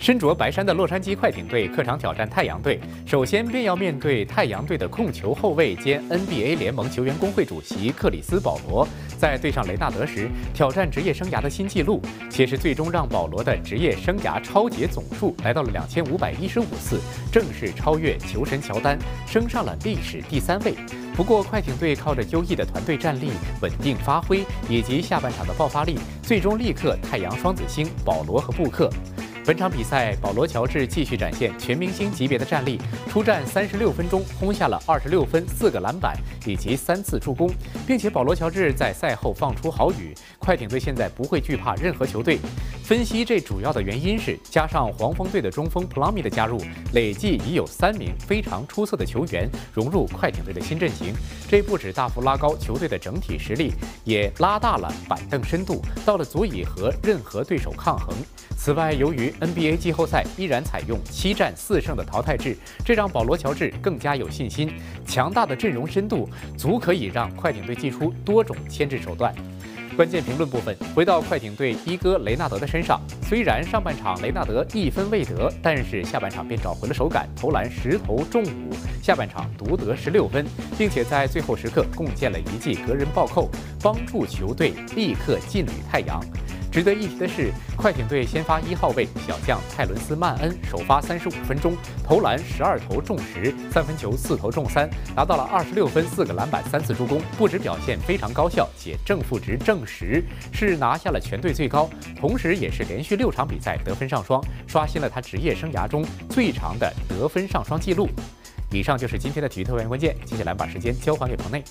身着白衫的洛杉矶快艇队客场挑战太阳队，首先便要面对太阳队的控球后卫兼 NBA 联盟球员工会主席克里斯·保罗。在对上雷纳德时，挑战职业生涯的新纪录，且是最终让保罗的职业生涯超节总数来到了两千五百一十五次，正式超越球神乔丹，升上了历史第三位。不过，快艇队靠着优异的团队战力、稳定发挥以及下半场的爆发力，最终力克太阳双子星保罗和布克。本场比赛，保罗·乔治继续展现全明星级别的战力，出战三十六分钟，轰下了二十六分、四个篮板以及三次助攻，并且保罗·乔治在赛后放出豪语：快艇队现在不会惧怕任何球队。分析这主要的原因是加上黄蜂队的中锋普拉米的加入，累计已有三名非常出色的球员融入快艇队的新阵型。这不止大幅拉高球队的整体实力，也拉大了板凳深度，到了足以和任何对手抗衡。此外，由于 NBA 季后赛依然采用七战四胜的淘汰制，这让保罗·乔治更加有信心。强大的阵容深度足可以让快艇队祭出多种牵制手段。关键评论部分，回到快艇队一哥雷纳德的身上。虽然上半场雷纳德一分未得，但是下半场便找回了手感，投篮十投中五，下半场独得十六分，并且在最后时刻贡献了一记个人暴扣，帮助球队立刻劲旅太阳。值得一提的是，快艇队先发一号位小将泰伦斯·曼恩首发三十五分钟，投篮十二投中十，三分球四投中三，拿到了二十六分、四个篮板、三次助攻，不止表现非常高效，且正负值正十，是拿下了全队最高，同时也是连续六场比赛得分上双，刷新了他职业生涯中最长的得分上双记录。以上就是今天的体育特派员关键，接下来把时间交还给彭内。